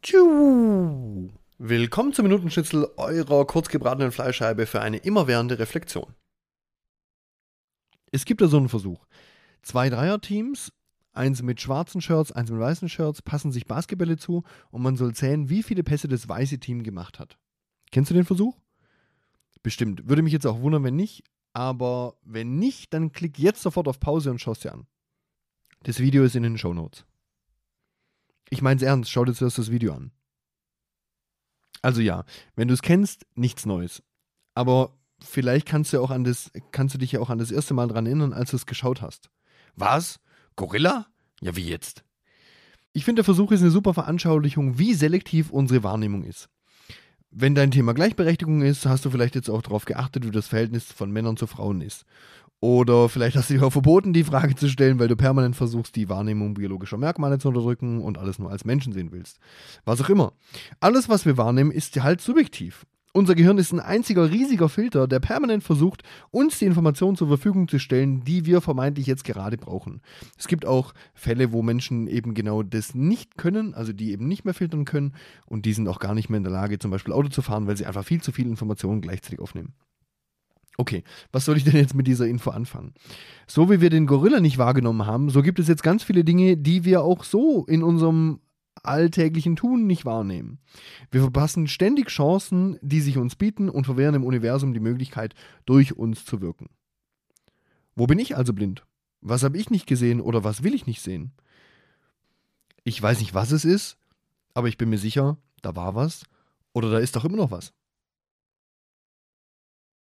Tschu. Willkommen zum Minutenschnitzel eurer kurzgebratenen Fleischscheibe für eine immerwährende Reflexion. Es gibt da so einen Versuch. Zwei Dreierteams, eins mit schwarzen Shirts, eins mit weißen Shirts, passen sich Basketbälle zu und man soll zählen, wie viele Pässe das weiße Team gemacht hat. Kennst du den Versuch? Bestimmt. Würde mich jetzt auch wundern, wenn nicht. Aber wenn nicht, dann klick jetzt sofort auf Pause und schau es dir an. Das Video ist in den Show Notes. Ich meine es ernst, schau dir zuerst das Video an. Also ja, wenn du es kennst, nichts Neues. Aber vielleicht kannst du auch an das, kannst du dich ja auch an das erste Mal dran erinnern, als du es geschaut hast. Was? Gorilla? Ja, wie jetzt? Ich finde, der Versuch ist eine super Veranschaulichung, wie selektiv unsere Wahrnehmung ist. Wenn dein Thema Gleichberechtigung ist, hast du vielleicht jetzt auch darauf geachtet, wie das Verhältnis von Männern zu Frauen ist. Oder vielleicht hast du dir auch verboten, die Frage zu stellen, weil du permanent versuchst, die Wahrnehmung biologischer Merkmale zu unterdrücken und alles nur als Menschen sehen willst. Was auch immer. Alles, was wir wahrnehmen, ist halt subjektiv. Unser Gehirn ist ein einziger riesiger Filter, der permanent versucht, uns die Informationen zur Verfügung zu stellen, die wir vermeintlich jetzt gerade brauchen. Es gibt auch Fälle, wo Menschen eben genau das nicht können, also die eben nicht mehr filtern können und die sind auch gar nicht mehr in der Lage, zum Beispiel Auto zu fahren, weil sie einfach viel zu viele Informationen gleichzeitig aufnehmen. Okay, was soll ich denn jetzt mit dieser Info anfangen? So wie wir den Gorilla nicht wahrgenommen haben, so gibt es jetzt ganz viele Dinge, die wir auch so in unserem alltäglichen Tun nicht wahrnehmen. Wir verpassen ständig Chancen, die sich uns bieten und verwehren im Universum die Möglichkeit, durch uns zu wirken. Wo bin ich also blind? Was habe ich nicht gesehen oder was will ich nicht sehen? Ich weiß nicht, was es ist, aber ich bin mir sicher, da war was oder da ist doch immer noch was.